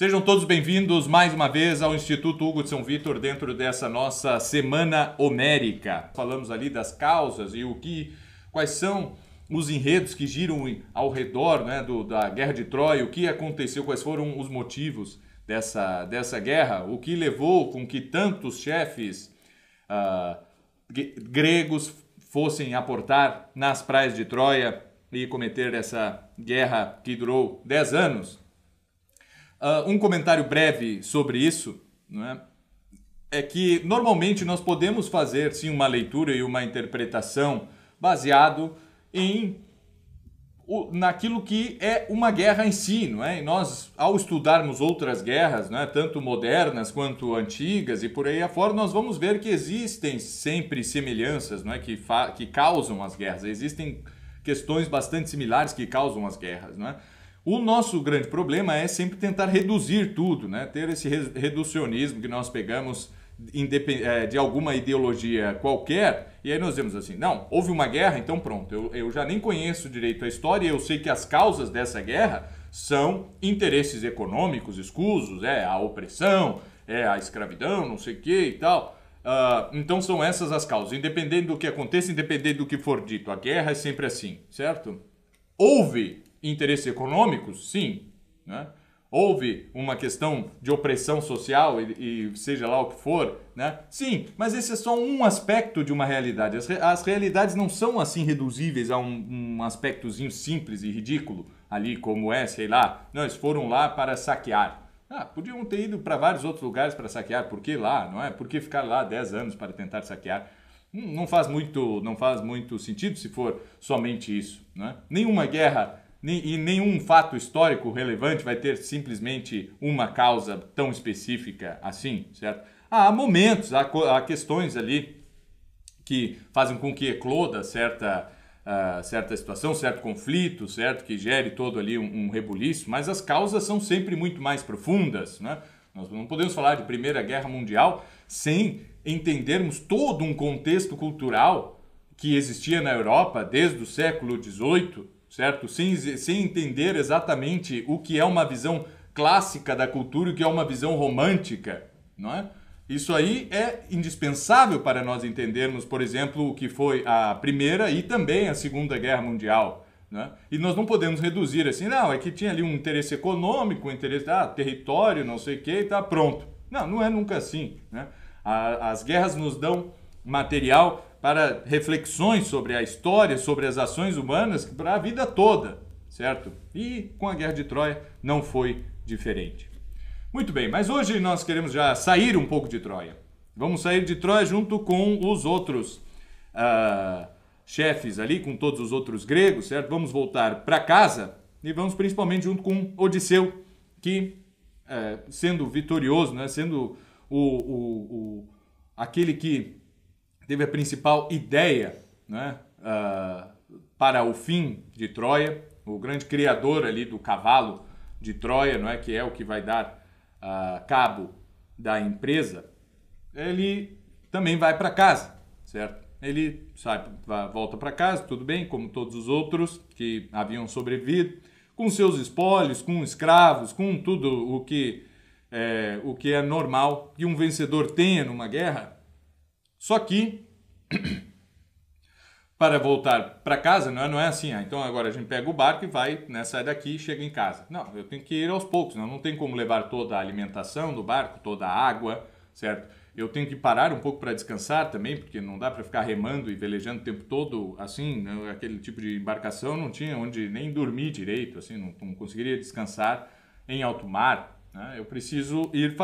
Sejam todos bem-vindos mais uma vez ao Instituto Hugo de São Vitor dentro dessa nossa semana homérica. Falamos ali das causas e o que, quais são os enredos que giram ao redor né, do, da Guerra de Troia, o que aconteceu, quais foram os motivos dessa, dessa guerra, o que levou com que tantos chefes uh, gregos fossem aportar nas praias de Troia e cometer essa guerra que durou 10 anos. Uh, um comentário breve sobre isso é? é que normalmente nós podemos fazer sim uma leitura e uma interpretação baseado em naquilo que é uma guerra em si, não é? E nós, ao estudarmos outras guerras, não é? tanto modernas quanto antigas e por aí afora, nós vamos ver que existem sempre semelhanças, não é? Que, que causam as guerras. Existem questões bastante similares que causam as guerras, não é? O nosso grande problema é sempre tentar reduzir tudo, né? Ter esse reducionismo que nós pegamos é, de alguma ideologia qualquer, e aí nós dizemos assim: não, houve uma guerra, então pronto, eu, eu já nem conheço direito a história, eu sei que as causas dessa guerra são interesses econômicos escusos, é a opressão, é a escravidão, não sei o que e tal. Uh, então são essas as causas. Independente do que aconteça, independente do que for dito, a guerra é sempre assim, certo? Houve interesses econômicos? Sim. Né? houve uma questão de opressão social e, e, seja lá o que for, né? Sim, mas esse é só um aspecto de uma realidade. As, as realidades não são assim reduzíveis a um, um aspectozinho simples e ridículo ali, como é, sei lá. Não, eles foram lá para saquear. Ah, podiam ter ido para vários outros lugares para saquear. Por que lá, não é? Por que ficar lá 10 anos para tentar saquear? Hum, não faz muito, não faz muito sentido se for somente isso, é? Nenhuma guerra e nenhum fato histórico relevante vai ter simplesmente uma causa tão específica assim, certo? Há momentos, há, há questões ali que fazem com que ecloda certa, uh, certa situação, certo conflito, certo? Que gere todo ali um, um rebuliço, mas as causas são sempre muito mais profundas, né? Nós não podemos falar de Primeira Guerra Mundial sem entendermos todo um contexto cultural que existia na Europa desde o século XVIII, certo? Sem, sem entender exatamente o que é uma visão clássica da cultura e o que é uma visão romântica, não é? Isso aí é indispensável para nós entendermos, por exemplo, o que foi a Primeira e também a Segunda Guerra Mundial. Né? E nós não podemos reduzir assim, não, é que tinha ali um interesse econômico, um interesse, ah, território, não sei o que, tá pronto. Não, não é nunca assim. Né? A, as guerras nos dão material para reflexões sobre a história, sobre as ações humanas para a vida toda, certo? E com a Guerra de Troia não foi diferente. Muito bem, mas hoje nós queremos já sair um pouco de Troia. Vamos sair de Troia junto com os outros uh, chefes ali, com todos os outros gregos, certo? Vamos voltar para casa e vamos principalmente junto com Odisseu, que uh, sendo vitorioso, né, sendo o, o, o aquele que teve a principal ideia né, uh, para o fim de Troia, o grande criador ali do cavalo de Troia, não é que é o que vai dar uh, cabo da empresa, ele também vai para casa, certo? Ele sai, volta para casa, tudo bem, como todos os outros que haviam sobrevivido, com seus espólios, com escravos, com tudo o que é, o que é normal que um vencedor tenha numa guerra, só que, para voltar para casa, não é, não é assim, ah, então agora a gente pega o barco e vai, né, sai daqui e chega em casa. Não, eu tenho que ir aos poucos, não, não tem como levar toda a alimentação do barco, toda a água, certo? Eu tenho que parar um pouco para descansar também, porque não dá para ficar remando e velejando o tempo todo assim, né, aquele tipo de embarcação não tinha onde nem dormir direito, assim, não, não conseguiria descansar em alto mar. Né? Eu preciso ir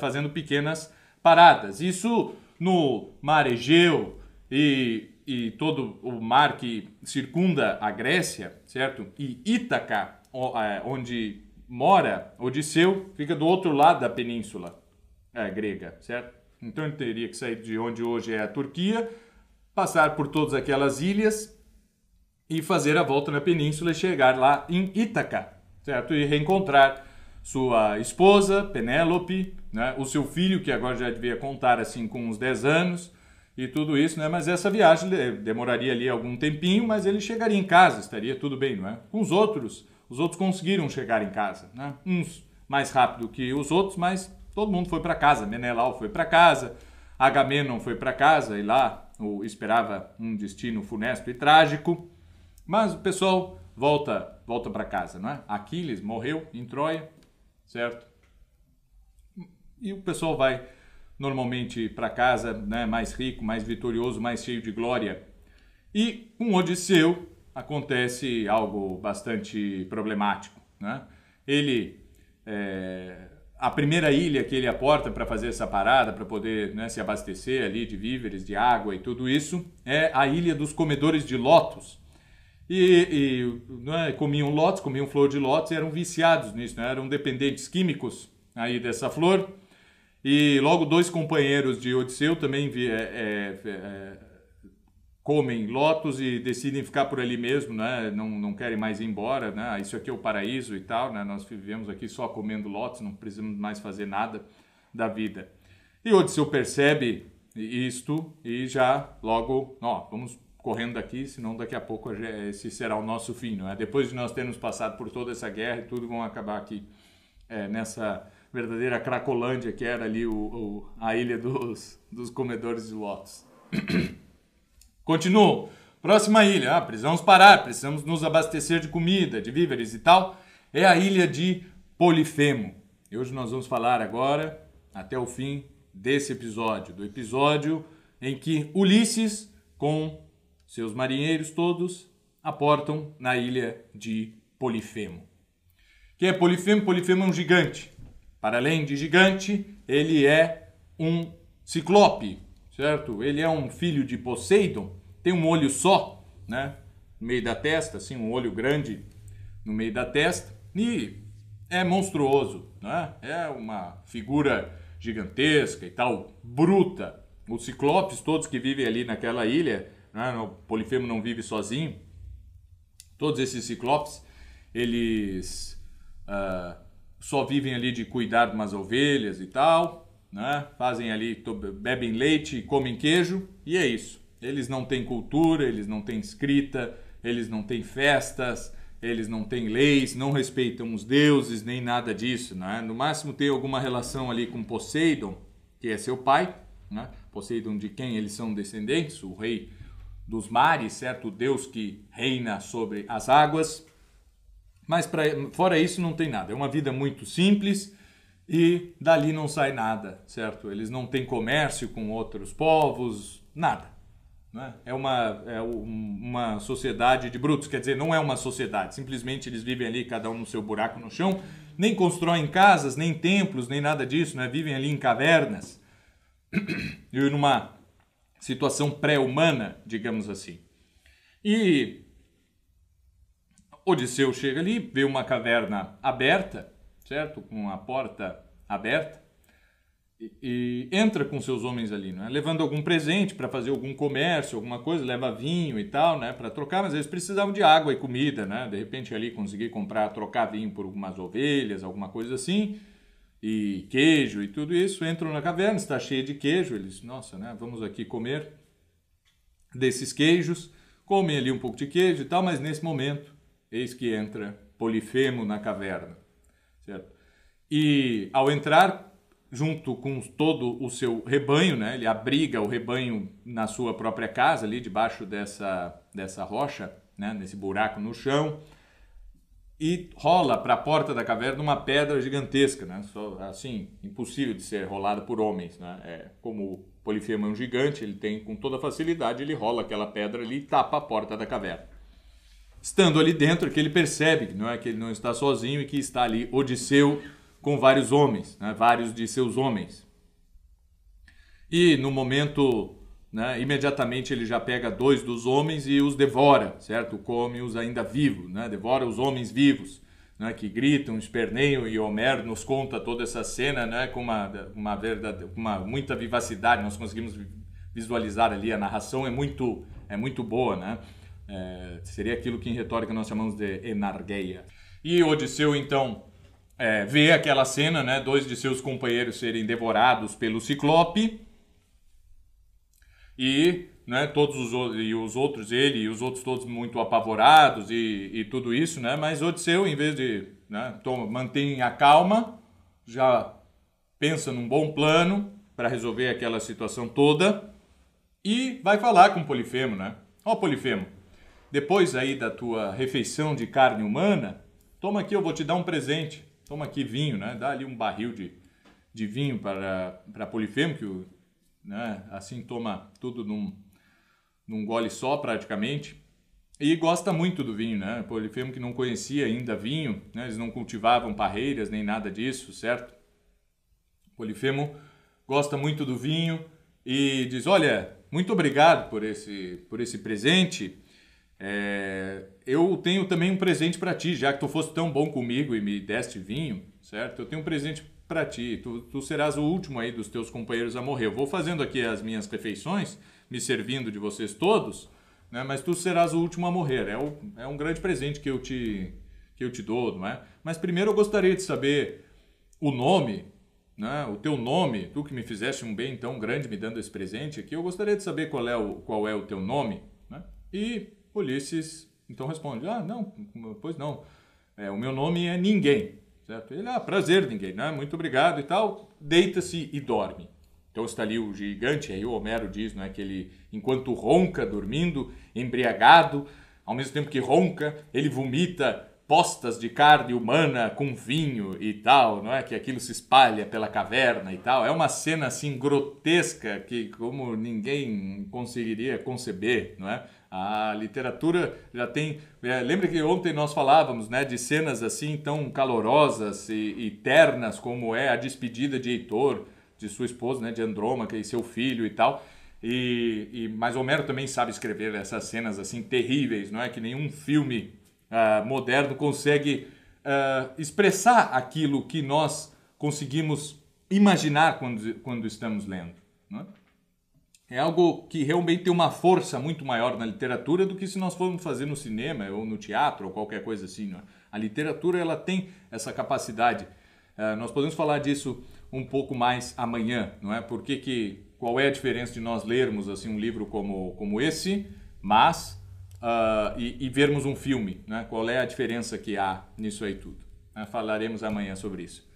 fazendo pequenas paradas. Isso no mar Egeu e, e todo o mar que circunda a Grécia, certo? E Ítaca, é, onde mora Odisseu, fica do outro lado da península é, grega, certo? Então ele teria que sair de onde hoje é a Turquia, passar por todas aquelas ilhas e fazer a volta na península e chegar lá em Ítaca, certo? E reencontrar sua esposa, Penélope, né? o seu filho, que agora já devia contar assim com uns 10 anos, e tudo isso, né? Mas essa viagem demoraria ali algum tempinho, mas ele chegaria em casa, estaria tudo bem, não é? Com os outros, os outros conseguiram chegar em casa, né? Uns mais rápido que os outros, mas todo mundo foi para casa. Menelau foi para casa, Agamenon foi para casa e lá o, esperava um destino funesto e trágico. Mas o pessoal volta volta para casa, não é? Aquiles morreu em Troia, certo? E o pessoal vai normalmente para casa, né, mais rico, mais vitorioso, mais cheio de glória. E com Odisseu acontece algo bastante problemático, né? Ele é, a primeira ilha que ele aporta para fazer essa parada, para poder né, se abastecer ali de víveres, de água e tudo isso, é a ilha dos comedores de lótus. E, e né, comiam lótus, comiam flor de lótus e eram viciados nisso, né, eram dependentes químicos aí dessa flor. E logo dois companheiros de Odisseu também é, é, é, comem lótus e decidem ficar por ali mesmo, né? não, não querem mais ir embora. Né? Ah, isso aqui é o paraíso e tal, né? nós vivemos aqui só comendo lótus, não precisamos mais fazer nada da vida. E Odisseu percebe isto e já logo, ó, vamos correndo daqui, senão daqui a pouco esse será o nosso fim. Não é? Depois de nós termos passado por toda essa guerra e tudo, vão acabar aqui é, nessa verdadeira Cracolândia, que era ali o, o, a ilha dos, dos comedores de lotos. Continuo. Próxima ilha. Ah, precisamos parar, precisamos nos abastecer de comida, de víveres e tal. É a ilha de Polifemo. E hoje nós vamos falar agora, até o fim desse episódio, do episódio em que Ulisses, com seus marinheiros todos, aportam na ilha de Polifemo. Quem é Polifemo? Polifemo é um gigante. Para além de gigante, ele é um ciclope, certo? Ele é um filho de Poseidon, tem um olho só, né? No meio da testa, assim, um olho grande no meio da testa e é monstruoso, né? É uma figura gigantesca e tal, bruta. Os ciclopes todos que vivem ali naquela ilha, né? o Polifemo não vive sozinho. Todos esses ciclopes, eles uh, só vivem ali de cuidar de umas ovelhas e tal, né? Fazem ali, bebem leite, comem queijo e é isso. Eles não têm cultura, eles não têm escrita, eles não têm festas, eles não têm leis, não respeitam os deuses, nem nada disso, né? No máximo tem alguma relação ali com Poseidon, que é seu pai, né? Poseidon de quem eles são descendentes, o rei dos mares, certo? O deus que reina sobre as águas. Mas pra, fora isso não tem nada. É uma vida muito simples e dali não sai nada, certo? Eles não têm comércio com outros povos, nada. Né? É, uma, é uma sociedade de brutos, quer dizer, não é uma sociedade. Simplesmente eles vivem ali, cada um no seu buraco no chão, nem constroem casas, nem templos, nem nada disso, né? vivem ali em cavernas e numa situação pré-humana, digamos assim. E Odisseu chega ali, vê uma caverna aberta, certo? Com a porta aberta, e, e entra com seus homens ali, né? levando algum presente para fazer algum comércio, alguma coisa, leva vinho e tal, né? Para trocar, mas eles precisavam de água e comida, né? De repente ali conseguir comprar, trocar vinho por algumas ovelhas, alguma coisa assim, e queijo e tudo isso. Entram na caverna, está cheia de queijo, eles, nossa, né? Vamos aqui comer desses queijos, comem ali um pouco de queijo e tal, mas nesse momento eis que entra Polifemo na caverna. Certo? E ao entrar junto com todo o seu rebanho, né, ele abriga o rebanho na sua própria casa, ali debaixo dessa, dessa rocha, né, nesse buraco no chão, e rola para a porta da caverna uma pedra gigantesca, né, só, assim, impossível de ser rolada por homens. Né, é, como o Polifemo é um gigante, ele tem com toda facilidade, ele rola aquela pedra ali e tapa a porta da caverna estando ali dentro, que ele percebe que não é que ele não está sozinho e que está ali Odisseu com vários homens, né, vários de seus homens. E no momento, né, imediatamente ele já pega dois dos homens e os devora, certo? Come-os ainda vivos, né? devora os homens vivos, né, que gritam, esperneiam e Homero nos conta toda essa cena né, com uma, uma, verdade, uma muita vivacidade, nós conseguimos visualizar ali, a narração é muito, é muito boa, né? É, seria aquilo que em retórica nós chamamos de enargueia. E Odisseu, então, é, vê aquela cena, né, dois de seus companheiros serem devorados pelo Ciclope e né, todos os, e os outros, ele e os outros todos muito apavorados e, e tudo isso, né, mas Odisseu, em vez de né? Toma, mantém a calma, já pensa num bom plano para resolver aquela situação toda e vai falar com Polifemo, né? Ó, oh, Polifemo, depois aí da tua refeição de carne humana, toma aqui, eu vou te dar um presente. Toma aqui vinho, né? Dá ali um barril de, de vinho para, para Polifemo, que o, né? assim toma tudo num, num gole só praticamente. E gosta muito do vinho, né? Polifemo que não conhecia ainda vinho, né? eles não cultivavam parreiras nem nada disso, certo? Polifemo gosta muito do vinho e diz: Olha, muito obrigado por esse, por esse presente. É, eu tenho também um presente para ti, já que tu foste tão bom comigo e me deste vinho, certo? Eu tenho um presente para ti. Tu, tu serás o último aí dos teus companheiros a morrer. Eu vou fazendo aqui as minhas refeições, me servindo de vocês todos né? mas tu serás o último a morrer. É, o, é um grande presente que eu, te, que eu te dou, não é? Mas primeiro eu gostaria de saber o nome, né? o teu nome, tu que me fizeste um bem tão grande me dando esse presente aqui, eu gostaria de saber qual é o, qual é o teu nome. Né? E Ulisses então responde, ah, não, pois não, é, o meu nome é Ninguém, certo? Ele, ah, prazer, Ninguém, né? muito obrigado e tal, deita-se e dorme. Então está ali o gigante, aí o Homero diz não é, que ele, enquanto ronca, dormindo, embriagado, ao mesmo tempo que ronca, ele vomita postas de carne humana com vinho e tal, não é? Que aquilo se espalha pela caverna e tal. É uma cena assim grotesca que como ninguém conseguiria conceber, não é? A literatura já tem. É, lembra que ontem nós falávamos, né, de cenas assim tão calorosas e, e ternas como é a despedida de Heitor de sua esposa, né, de Andrômaca e seu filho e tal. E, e mas Homero também sabe escrever essas cenas assim terríveis, não é que nenhum filme uh, moderno consegue uh, expressar aquilo que nós conseguimos imaginar quando, quando estamos lendo. É? algo que realmente tem uma força muito maior na literatura do que se nós formos fazer no cinema ou no teatro ou qualquer coisa assim. É? A literatura ela tem essa capacidade. Uh, nós podemos falar disso um pouco mais amanhã, não é? Porque que qual é a diferença de nós lermos assim um livro como como esse, mas uh, e, e, vermos um filme, né? Qual é a diferença que há nisso aí tudo? Né? Falaremos amanhã sobre isso.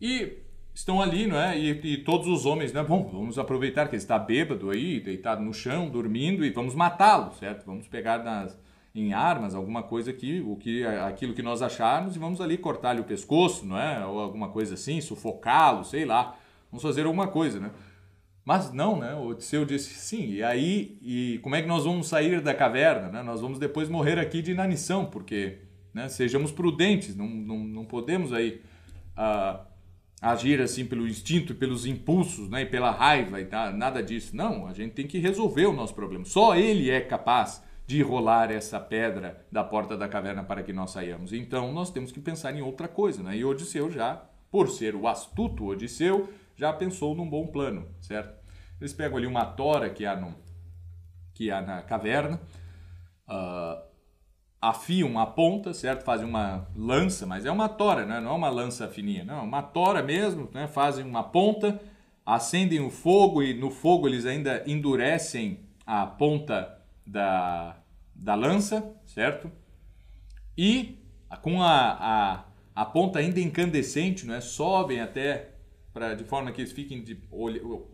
E estão ali, não é? E, e, todos os homens, né? Bom, vamos aproveitar que ele está bêbado aí, deitado no chão, dormindo e vamos matá-lo, certo? Vamos pegar nas em armas, alguma coisa que, o que aquilo que nós acharmos e vamos ali cortar-lhe o pescoço, não é? Ou alguma coisa assim, sufocá-lo, sei lá. Vamos fazer alguma coisa, né? Mas não, né? O Odisseu disse sim. E aí, e como é que nós vamos sair da caverna? Né? Nós vamos depois morrer aqui de inanição, porque né, sejamos prudentes, não, não, não podemos aí uh, agir assim pelo instinto, pelos impulsos, né, e pela raiva e tá, nada disso. Não, a gente tem que resolver o nosso problema. Só ele é capaz de rolar essa pedra da porta da caverna para que nós saiamos. Então nós temos que pensar em outra coisa, né? E Odisseu já, por ser o astuto Odisseu, já pensou num bom plano, certo? Eles pegam ali uma tora que há, no, que há na caverna, uh, afiam a ponta, certo? Fazem uma lança, mas é uma tora, né? não é uma lança fininha, não, é uma tora mesmo, né? Fazem uma ponta, acendem o fogo e no fogo eles ainda endurecem a ponta da, da lança, certo? E com a, a, a ponta ainda incandescente, não é? sobem até para de forma que eles fiquem de,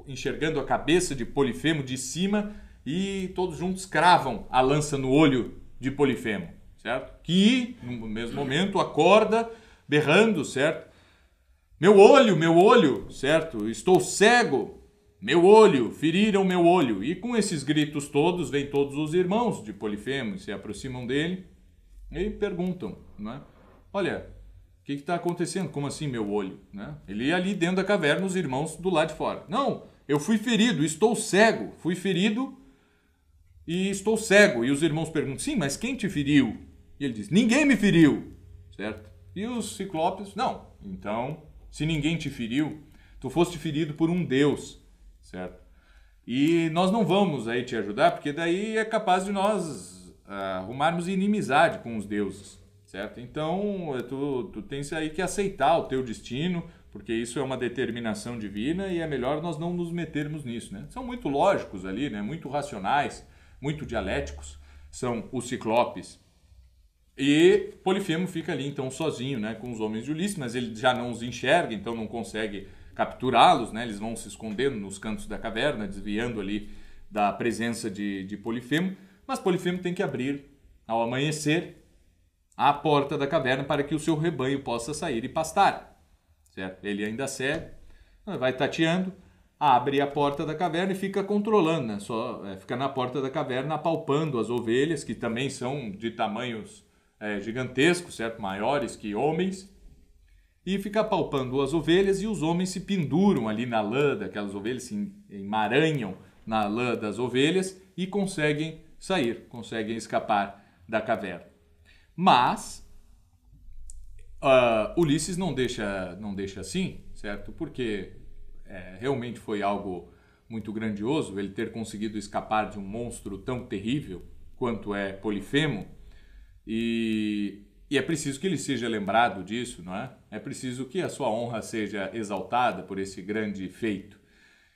enxergando a cabeça de Polifemo de cima e todos juntos cravam a lança no olho de Polifemo, certo? Que no mesmo momento acorda berrando, certo? Meu olho, meu olho, certo? Estou cego. Meu olho, feriram meu olho. E com esses gritos todos, vêm todos os irmãos de Polifemo, se aproximam dele e perguntam, né? Olha, o que está acontecendo? Como assim meu olho? Né? Ele ali dentro da caverna, os irmãos do lado de fora. Não, eu fui ferido, estou cego. Fui ferido e estou cego. E os irmãos perguntam, sim, mas quem te feriu? E ele diz, ninguém me feriu, certo? E os ciclopes, não. Então, se ninguém te feriu, tu foste ferido por um Deus certo? E nós não vamos aí te ajudar, porque daí é capaz de nós uh, arrumarmos inimizade com os deuses, certo? Então, tu, tu tens aí que aceitar o teu destino, porque isso é uma determinação divina e é melhor nós não nos metermos nisso, né? São muito lógicos ali, né? Muito racionais, muito dialéticos, são os ciclopes. E Polifemo fica ali então sozinho, né, com os homens de Ulisses, mas ele já não os enxerga, então não consegue capturá-los, né? Eles vão se escondendo nos cantos da caverna, desviando ali da presença de, de Polifemo. Mas Polifemo tem que abrir ao amanhecer a porta da caverna para que o seu rebanho possa sair e pastar. Certo? Ele ainda segue, vai tateando, abre a porta da caverna e fica controlando, né? Só é, fica na porta da caverna apalpando as ovelhas que também são de tamanhos é, gigantescos, certo? Maiores que homens. E fica apalpando as ovelhas e os homens se penduram ali na lã daquelas ovelhas, se emaranham na lã das ovelhas e conseguem sair, conseguem escapar da caverna. Mas uh, Ulisses não deixa, não deixa assim, certo? Porque é, realmente foi algo muito grandioso ele ter conseguido escapar de um monstro tão terrível quanto é Polifemo. E, e é preciso que ele seja lembrado disso, não é? É preciso que a sua honra seja exaltada por esse grande feito.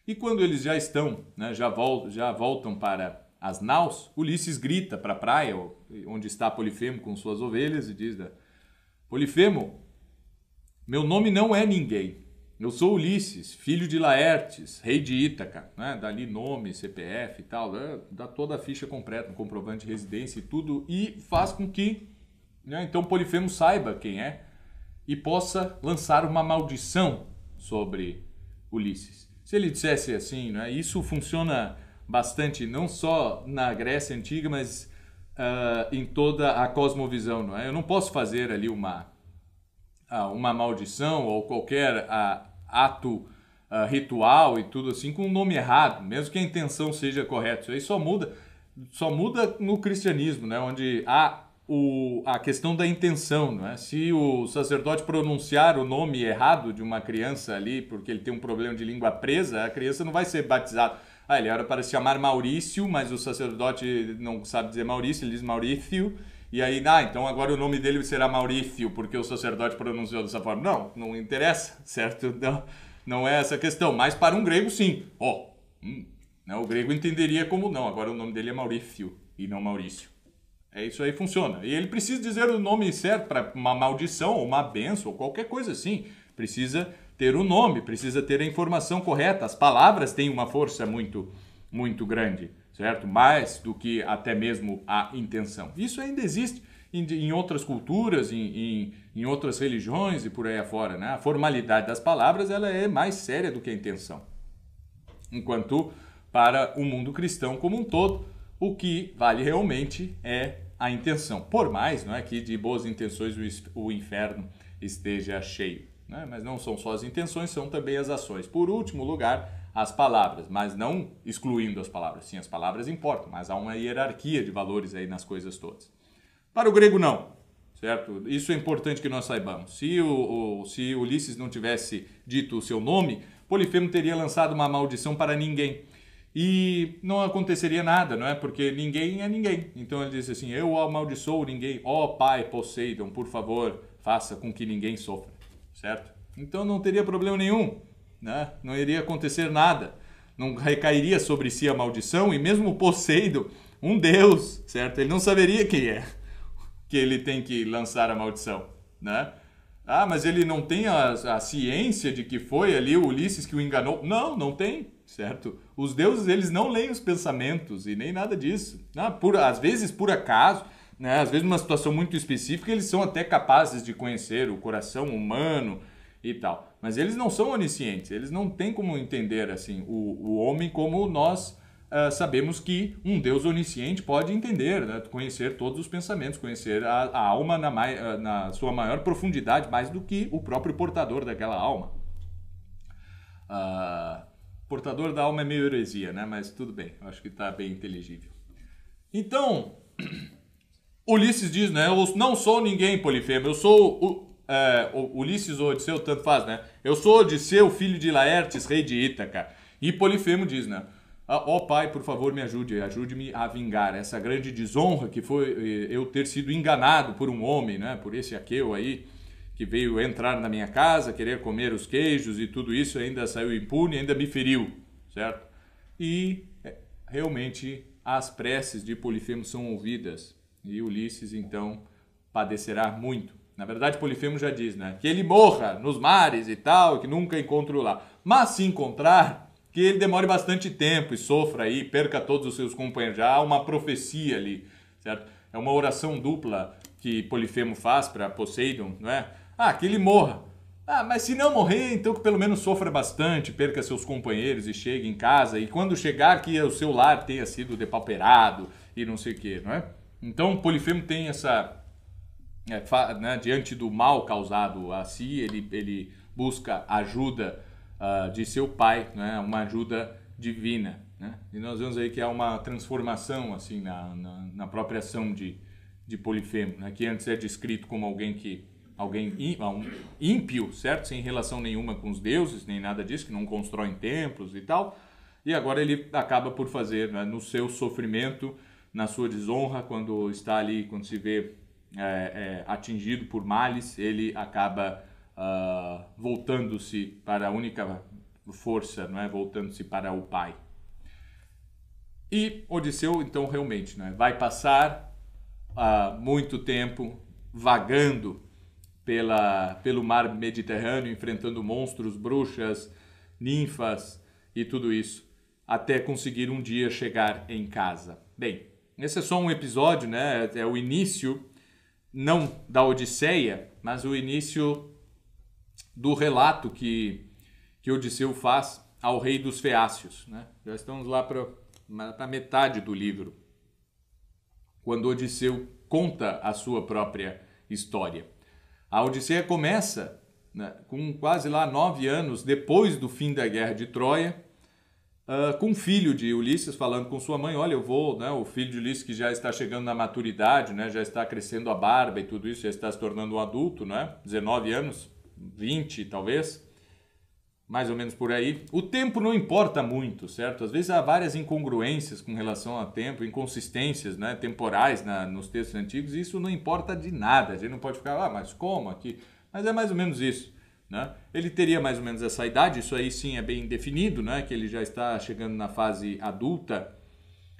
E quando eles já estão, né, já, voltam, já voltam para as naus, Ulisses grita para a praia, onde está Polifemo com suas ovelhas, e diz: Polifemo, meu nome não é ninguém. Eu sou Ulisses, filho de Laertes, rei de Ítaca. Né? Dali nome, CPF e tal, né? dá toda a ficha completa, um comprovante de residência e tudo, e faz com que né, então Polifemo saiba quem é e possa lançar uma maldição sobre Ulisses. Se ele dissesse assim, né, isso funciona bastante, não só na Grécia Antiga, mas uh, em toda a cosmovisão. Não é? Eu não posso fazer ali uma, uh, uma maldição ou qualquer uh, ato ritual e tudo assim com um nome errado, mesmo que a intenção seja correta. Isso aí só muda, só muda no cristianismo, né? onde há o, a questão da intenção. Não é? Se o sacerdote pronunciar o nome errado de uma criança ali, porque ele tem um problema de língua presa, a criança não vai ser batizada ah, ele era para se chamar Maurício, mas o sacerdote não sabe dizer Maurício, ele diz Maurício. E aí, ah, então agora o nome dele será Maurício, porque o sacerdote pronunciou dessa forma. Não, não interessa, certo? Não, não é essa a questão. Mas para um grego, sim. Ó, oh, hum, né, o grego entenderia como não. Agora o nome dele é Maurício e não Maurício. É isso aí, funciona. E ele precisa dizer o nome certo para uma maldição ou uma benção ou qualquer coisa assim. Precisa ter o nome, precisa ter a informação correta. As palavras têm uma força muito, muito grande, certo? Mais do que até mesmo a intenção. Isso ainda existe em, em outras culturas, em, em, em, outras religiões e por aí afora. Né? A formalidade das palavras ela é mais séria do que a intenção. Enquanto para o mundo cristão como um todo, o que vale realmente é a intenção. Por mais não é, que de boas intenções o inferno esteja cheio né? mas não são só as intenções, são também as ações. Por último lugar, as palavras, mas não excluindo as palavras. Sim, as palavras importam, mas há uma hierarquia de valores aí nas coisas todas. Para o grego, não. Certo? Isso é importante que nós saibamos. Se, o, o, se Ulisses não tivesse dito o seu nome, Polifemo teria lançado uma maldição para ninguém. E não aconteceria nada, não é? Porque ninguém é ninguém. Então ele disse assim: Eu amaldiçoo ninguém. Ó oh, Pai Poseidon, por favor, faça com que ninguém sofra certo? Então não teria problema nenhum, né? Não iria acontecer nada. Não recairia sobre si a maldição e mesmo Poseidon, um deus, certo? Ele não saberia quem é que ele tem que lançar a maldição, né? Ah, mas ele não tem a, a ciência de que foi ali o Ulisses que o enganou. Não, não tem, certo? Os deuses, eles não leem os pensamentos e nem nada disso. Ah, por, às vezes, por acaso, né? Às vezes, numa situação muito específica, eles são até capazes de conhecer o coração humano e tal. Mas eles não são oniscientes, eles não têm como entender assim o, o homem como nós uh, sabemos que um Deus onisciente pode entender, né? conhecer todos os pensamentos, conhecer a, a alma na, uh, na, sua maior profundidade, mais do que o próprio portador daquela alma. Uh, portador da alma é meio heresia, né? mas tudo bem, acho que está bem inteligível. Então. Ulisses diz, né? Eu não sou ninguém, Polifemo. Eu sou é, Ulisses ou Odisseu, tanto faz, né? Eu sou Odisseu, filho de Laertes, rei de Ítaca. E Polifemo diz, né? Ah, ó oh, pai, por favor, me ajude, ajude-me a vingar essa grande desonra que foi eh, eu ter sido enganado por um homem, né? Por esse aqueu aí que veio entrar na minha casa, querer comer os queijos e tudo isso, ainda saiu impune, ainda me feriu, certo? E é, realmente as preces de Polifemo são ouvidas e Ulisses então padecerá muito. Na verdade, Polifemo já diz, né? Que ele morra nos mares e tal, que nunca encontre lá. Mas se encontrar, que ele demore bastante tempo e sofra aí, perca todos os seus companheiros. Já há uma profecia ali, certo? É uma oração dupla que Polifemo faz para Poseidon, não é? Ah, que ele morra. Ah, mas se não morrer, então que pelo menos sofra bastante, perca seus companheiros e chegue em casa. E quando chegar, que o seu lar tenha sido depauperado e não sei o que, não é? Então Polifemo tem essa. É, né, diante do mal causado a si, ele, ele busca ajuda uh, de seu pai, né, uma ajuda divina. Né? E nós vemos aí que há uma transformação assim na, na, na própria ação de, de Polifemo, né, que antes é descrito como alguém que alguém ímpio, certo? Sem relação nenhuma com os deuses, nem nada disso, que não constrói templos e tal. E agora ele acaba por fazer, né, no seu sofrimento, na sua desonra, quando está ali, quando se vê é, é, atingido por males, ele acaba uh, voltando-se para a única força, não é? voltando-se para o Pai. E Odisseu, então, realmente, né? vai passar uh, muito tempo vagando pela, pelo mar Mediterrâneo, enfrentando monstros, bruxas, ninfas e tudo isso, até conseguir um dia chegar em casa. Bem, esse é só um episódio, né? É o início, não da Odisseia, mas o início do relato que, que Odisseu faz ao rei dos Feácios. Né? Já estamos lá para a metade do livro, quando Odisseu conta a sua própria história. A Odisseia começa né, com quase lá nove anos depois do fim da guerra de Troia, uh, com o filho de Ulisses falando com sua mãe: Olha, eu vou, né, o filho de Ulisses que já está chegando na maturidade, né, já está crescendo a barba e tudo isso, já está se tornando um adulto, né, 19 anos, 20 talvez mais ou menos por aí. O tempo não importa muito, certo? Às vezes há várias incongruências com relação ao tempo, inconsistências né, temporais na, nos textos antigos, e isso não importa de nada. A gente não pode ficar, ah, mas como aqui? Mas é mais ou menos isso. Né? Ele teria mais ou menos essa idade, isso aí sim é bem definido, né? que ele já está chegando na fase adulta.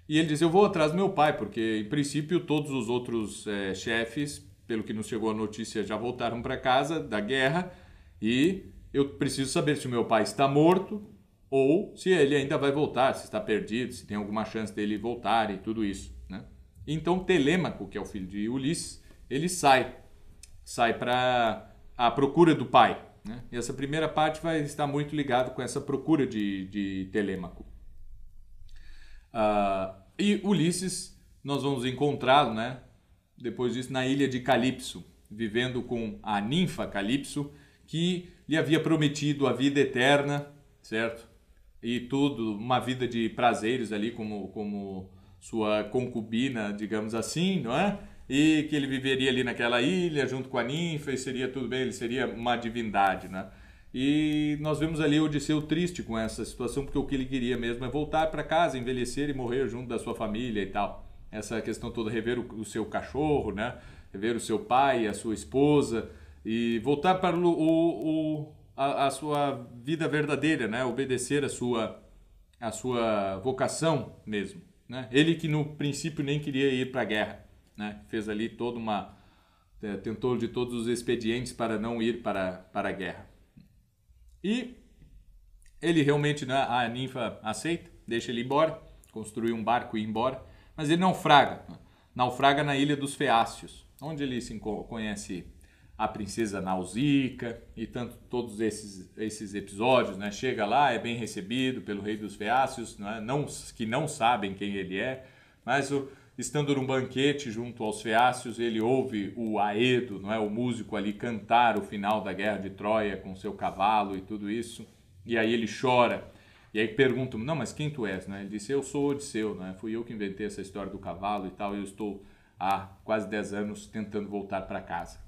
E ele diz: Eu vou atrás do meu pai, porque em princípio todos os outros é, chefes, pelo que nos chegou a notícia, já voltaram para casa da guerra e eu preciso saber se o meu pai está morto ou se ele ainda vai voltar, se está perdido, se tem alguma chance dele voltar e tudo isso. Né? Então Telêmaco, que é o filho de Ulisses, ele sai, sai para a procura do pai. Né? E essa primeira parte vai estar muito ligado com essa procura de, de Telêmaco. Uh, e Ulisses, nós vamos encontrá-lo, né? depois disso, na ilha de Calipso, vivendo com a ninfa Calipso, que lhe havia prometido a vida eterna, certo? E tudo, uma vida de prazeres ali como, como sua concubina, digamos assim, não é? E que ele viveria ali naquela ilha junto com a ninfa e seria tudo bem, ele seria uma divindade, né? E nós vemos ali Odisseu triste com essa situação, porque o que ele queria mesmo é voltar para casa, envelhecer e morrer junto da sua família e tal. Essa questão toda, rever o, o seu cachorro, né? Rever o seu pai, a sua esposa, e voltar para o, o a, a, sua vida verdadeira, né? Obedecer a sua a sua vocação mesmo, né? Ele que no princípio nem queria ir para a guerra, né? Fez ali toda uma é, tentou de todos os expedientes para não ir para para a guerra. E ele realmente, né, a ninfa aceita, deixa ele embora, construir um barco e ir embora, mas ele naufraga, naufraga na ilha dos Feácios, onde ele se conhece a princesa Nausicaa e tanto todos esses, esses episódios, né? Chega lá, é bem recebido pelo rei dos Feácios, né? não, que não sabem quem ele é, mas o, estando num banquete junto aos Feácios, ele ouve o Aedo, não é, o músico ali cantar o final da guerra de Troia com seu cavalo e tudo isso, e aí ele chora. E aí perguntam, não, mas quem tu és? Né? Ele disse, eu sou Odisseu, né? fui eu que inventei essa história do cavalo e tal, e eu estou há quase 10 anos tentando voltar para casa.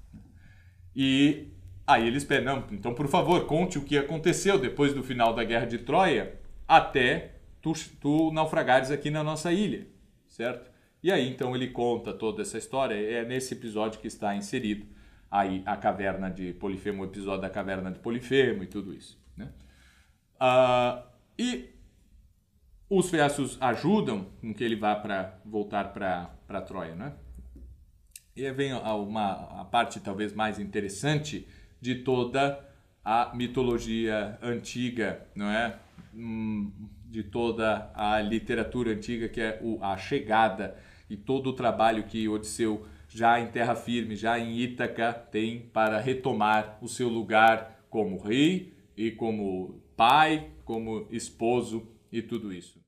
E aí eles pedem, não, então por favor, conte o que aconteceu depois do final da guerra de Troia até tu, tu naufragares aqui na nossa ilha, certo? E aí então ele conta toda essa história, é nesse episódio que está inserido aí a caverna de Polifemo, o episódio da caverna de Polifemo e tudo isso, né? Uh, e os feácios ajudam com que ele vá para voltar para Troia, né? E aí vem uma, a parte talvez mais interessante de toda a mitologia antiga, não é? Hum, de toda a literatura antiga, que é a chegada e todo o trabalho que Odisseu, já em terra firme, já em Ítaca, tem para retomar o seu lugar como rei e como pai, como esposo e tudo isso.